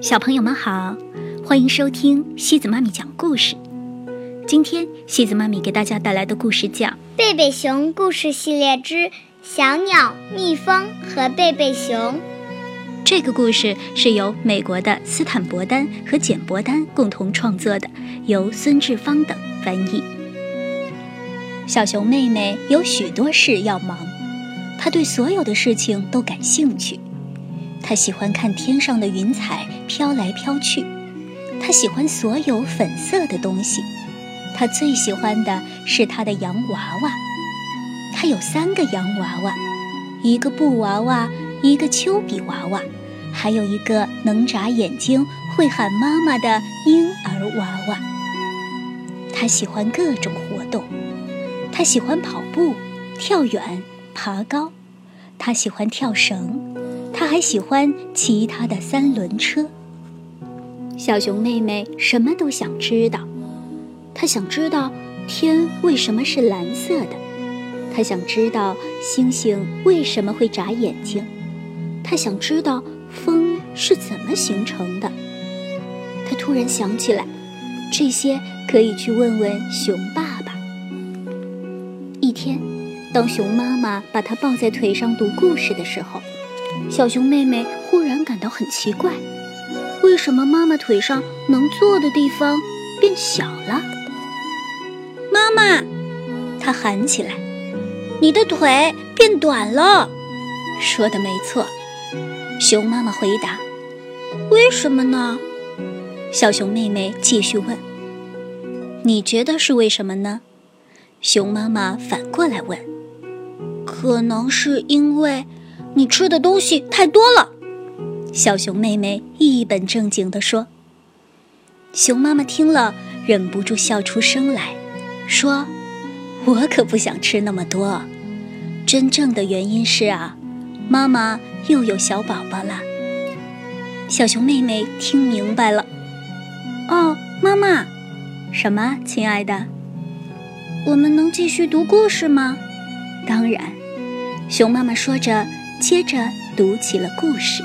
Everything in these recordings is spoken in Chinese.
小朋友们好，欢迎收听西子妈咪讲故事。今天西子妈咪给大家带来的故事叫《贝贝熊故事系列之小鸟、蜜蜂和贝贝熊》。这个故事是由美国的斯坦伯丹和简伯丹共同创作的，由孙志芳等翻译。小熊妹妹有许多事要忙，她对所有的事情都感兴趣。他喜欢看天上的云彩飘来飘去，他喜欢所有粉色的东西，他最喜欢的是他的洋娃娃。他有三个洋娃娃，一个布娃娃，一个丘比娃娃，还有一个能眨眼睛、会喊妈妈的婴儿娃娃。他喜欢各种活动，他喜欢跑步、跳远、爬高，他喜欢跳绳。他还喜欢骑他的三轮车。小熊妹妹什么都想知道，她想知道天为什么是蓝色的，她想知道星星为什么会眨眼睛，她想知道风是怎么形成的。她突然想起来，这些可以去问问熊爸爸。一天，当熊妈妈把她抱在腿上读故事的时候。小熊妹妹忽然感到很奇怪，为什么妈妈腿上能坐的地方变小了？妈妈，她喊起来：“你的腿变短了。”说的没错，熊妈妈回答：“为什么呢？”小熊妹妹继续问：“你觉得是为什么呢？”熊妈妈反过来问：“可能是因为……”你吃的东西太多了，小熊妹妹一本正经地说。熊妈妈听了，忍不住笑出声来，说：“我可不想吃那么多，真正的原因是啊，妈妈又有小宝宝了。”小熊妹妹听明白了。哦，妈妈，什么，亲爱的？我们能继续读故事吗？当然，熊妈妈说着。接着读起了故事。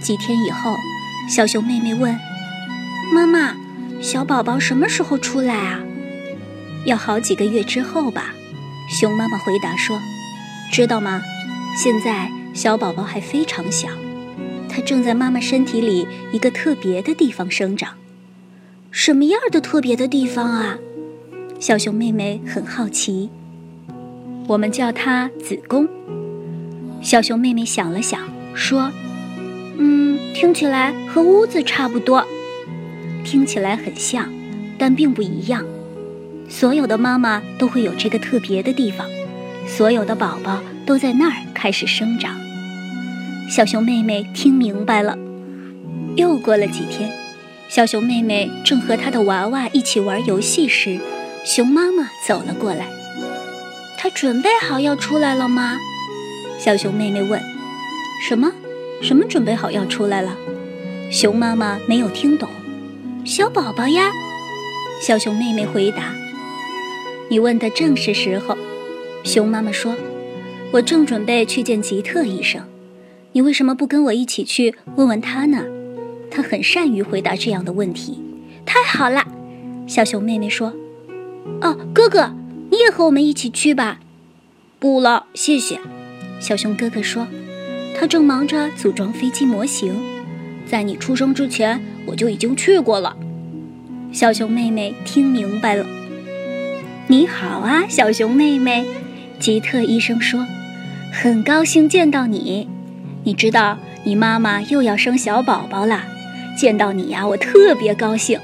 几天以后，小熊妹妹问：“妈妈，小宝宝什么时候出来啊？”“要好几个月之后吧。”熊妈妈回答说。“知道吗？现在小宝宝还非常小，他正在妈妈身体里一个特别的地方生长。什么样的特别的地方啊？”小熊妹妹很好奇。“我们叫它子宫。”小熊妹妹想了想，说：“嗯，听起来和屋子差不多，听起来很像，但并不一样。所有的妈妈都会有这个特别的地方，所有的宝宝都在那儿开始生长。”小熊妹妹听明白了。又过了几天，小熊妹妹正和她的娃娃一起玩游戏时，熊妈妈走了过来。她准备好要出来了吗？小熊妹妹问：“什么？什么准备好要出来了？”熊妈妈没有听懂。“小宝宝呀！”小熊妹妹回答。“你问的正是时候。”熊妈妈说：“我正准备去见吉特医生，你为什么不跟我一起去问问他呢？他很善于回答这样的问题。”太好了，小熊妹妹说。“哦，哥哥，你也和我们一起去吧。”“不了，谢谢。”小熊哥哥说：“他正忙着组装飞机模型，在你出生之前，我就已经去过了。”小熊妹妹听明白了。“你好啊，小熊妹妹。”吉特医生说：“很高兴见到你。你知道，你妈妈又要生小宝宝了。见到你呀，我特别高兴，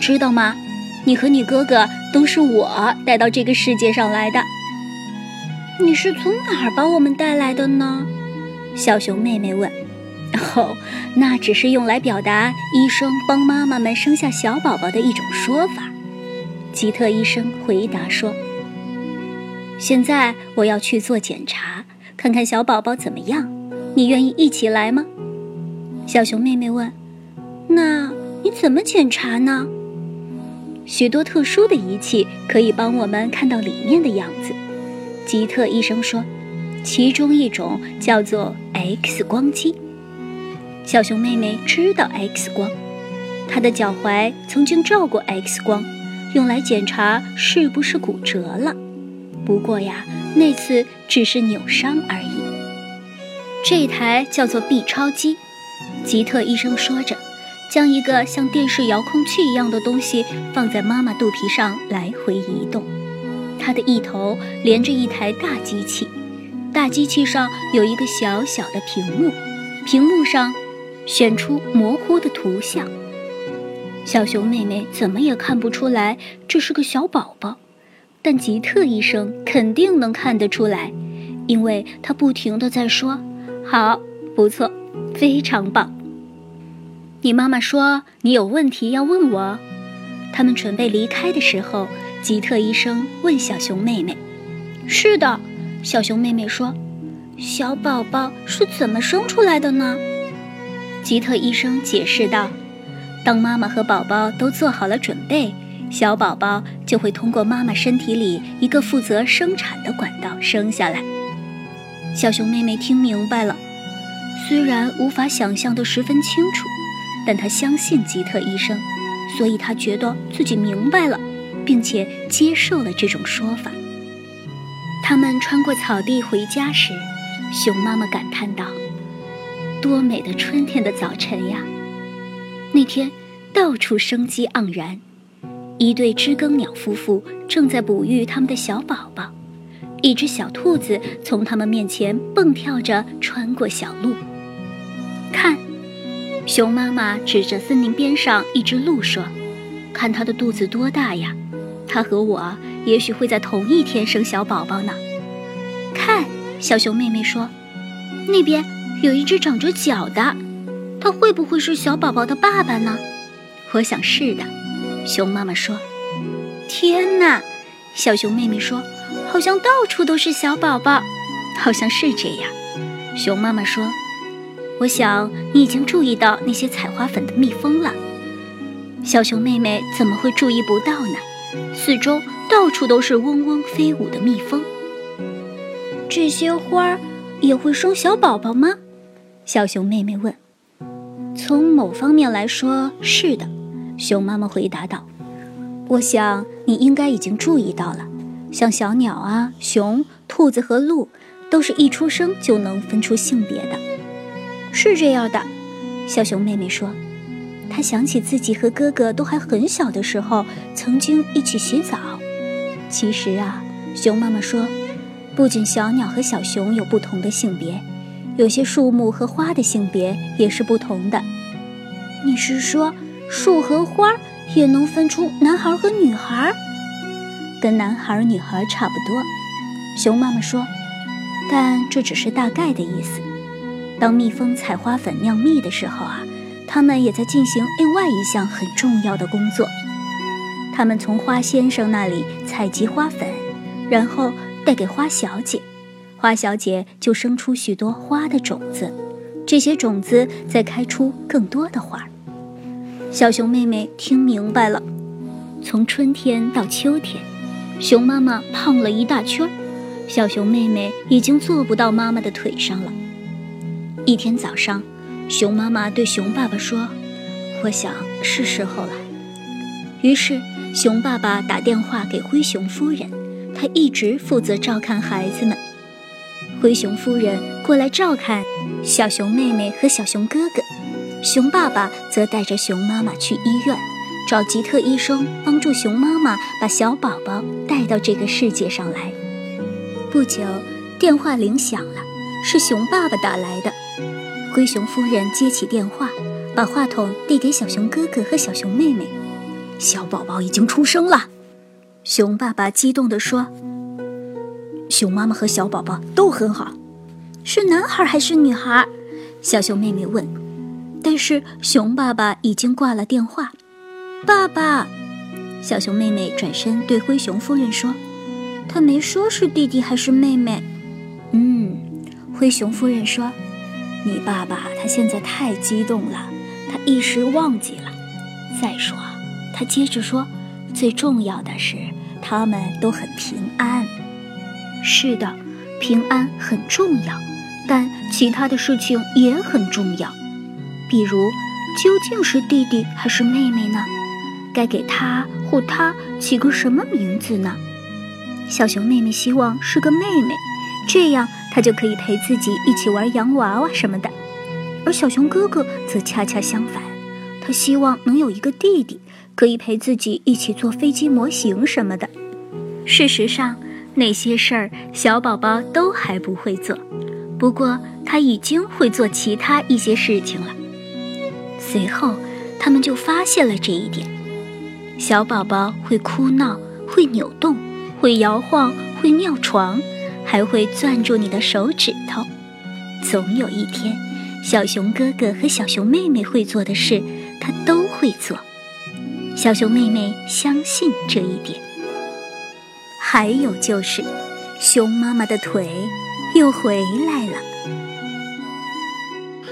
知道吗？你和你哥哥都是我带到这个世界上来的。”你是从哪儿把我们带来的呢？小熊妹妹问。哦，那只是用来表达医生帮妈妈们生下小宝宝的一种说法。吉特医生回答说。现在我要去做检查，看看小宝宝怎么样。你愿意一起来吗？小熊妹妹问。那你怎么检查呢？许多特殊的仪器可以帮我们看到里面的样子。吉特医生说：“其中一种叫做 X 光机。小熊妹妹知道 X 光，她的脚踝曾经照过 X 光，用来检查是不是骨折了。不过呀，那次只是扭伤而已。这台叫做 B 超机，吉特医生说着，将一个像电视遥控器一样的东西放在妈妈肚皮上来回移动。它的一头连着一台大机器，大机器上有一个小小的屏幕，屏幕上。选出模糊的图像，小熊妹妹怎么也看不出来这是个小宝宝，但吉特医生肯定能看得出来，因为他不停的在说：“好，不错，非常棒。”你妈妈说你有问题要问我。他们准备离开的时候，吉特医生问小熊妹妹：“是的。”小熊妹妹说：“小宝宝是怎么生出来的呢？”吉特医生解释道：“当妈妈和宝宝都做好了准备，小宝宝就会通过妈妈身体里一个负责生产的管道生下来。”小熊妹妹听明白了，虽然无法想象得十分清楚，但她相信吉特医生，所以她觉得自己明白了，并且接受了这种说法。他们穿过草地回家时，熊妈妈感叹道。多美的春天的早晨呀！那天到处生机盎然，一对知更鸟夫妇正在哺育他们的小宝宝，一只小兔子从他们面前蹦跳着穿过小路。看，熊妈妈指着森林边上一只鹿说：“看它的肚子多大呀！它和我也许会在同一天生小宝宝呢。”看，小熊妹妹说：“那边。”有一只长着脚的，它会不会是小宝宝的爸爸呢？我想是的。熊妈妈说：“天哪！”小熊妹妹说：“好像到处都是小宝宝，好像是这样。”熊妈妈说：“我想你已经注意到那些采花粉的蜜蜂了。”小熊妹妹怎么会注意不到呢？四周到处都是嗡嗡飞舞的蜜蜂。这些花儿也会生小宝宝吗？小熊妹妹问：“从某方面来说，是的。”熊妈妈回答道：“我想你应该已经注意到了，像小鸟啊、熊、兔子和鹿，都是一出生就能分出性别的。”是这样的，小熊妹妹说：“他想起自己和哥哥都还很小的时候，曾经一起洗澡。其实啊，熊妈妈说，不仅小鸟和小熊有不同的性别。”有些树木和花的性别也是不同的。你是说，树和花也能分出男孩和女孩？跟男孩女孩差不多。熊妈妈说，但这只是大概的意思。当蜜蜂采花粉酿蜜的时候啊，他们也在进行另外一项很重要的工作。他们从花先生那里采集花粉，然后带给花小姐。花小姐就生出许多花的种子，这些种子再开出更多的花。小熊妹妹听明白了，从春天到秋天，熊妈妈胖了一大圈，小熊妹妹已经坐不到妈妈的腿上了。一天早上，熊妈妈对熊爸爸说：“我想是时候了。”于是，熊爸爸打电话给灰熊夫人，他一直负责照看孩子们。灰熊夫人过来照看小熊妹妹和小熊哥哥，熊爸爸则带着熊妈妈去医院，找吉特医生帮助熊妈妈把小宝宝带到这个世界上来。不久，电话铃响了，是熊爸爸打来的。灰熊夫人接起电话，把话筒递给小熊哥哥和小熊妹妹：“小宝宝已经出生了。”熊爸爸激动地说。熊妈妈和小宝宝都很好，是男孩还是女孩？小熊妹妹问。但是熊爸爸已经挂了电话。爸爸，小熊妹妹转身对灰熊夫人说：“他没说是弟弟还是妹妹。”嗯，灰熊夫人说：“你爸爸他现在太激动了，他一时忘记了。再说，他接着说，最重要的是他们都很平安。”是的，平安很重要，但其他的事情也很重要。比如，究竟是弟弟还是妹妹呢？该给他或她起个什么名字呢？小熊妹妹希望是个妹妹，这样他就可以陪自己一起玩洋娃娃什么的；而小熊哥哥则恰恰相反，他希望能有一个弟弟，可以陪自己一起做飞机模型什么的。事实上，那些事儿小宝宝都还不会做，不过他已经会做其他一些事情了。随后，他们就发现了这一点：小宝宝会哭闹，会扭动，会摇晃，会尿床，还会攥住你的手指头。总有一天，小熊哥哥和小熊妹妹会做的事，他都会做。小熊妹妹相信这一点。还有就是，熊妈妈的腿又回来了。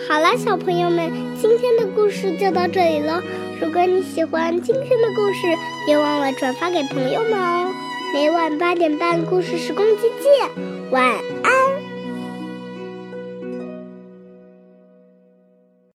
好了，小朋友们，今天的故事就到这里了。如果你喜欢今天的故事，别忘了转发给朋友们哦。每晚八点半，故事时光机见，晚安。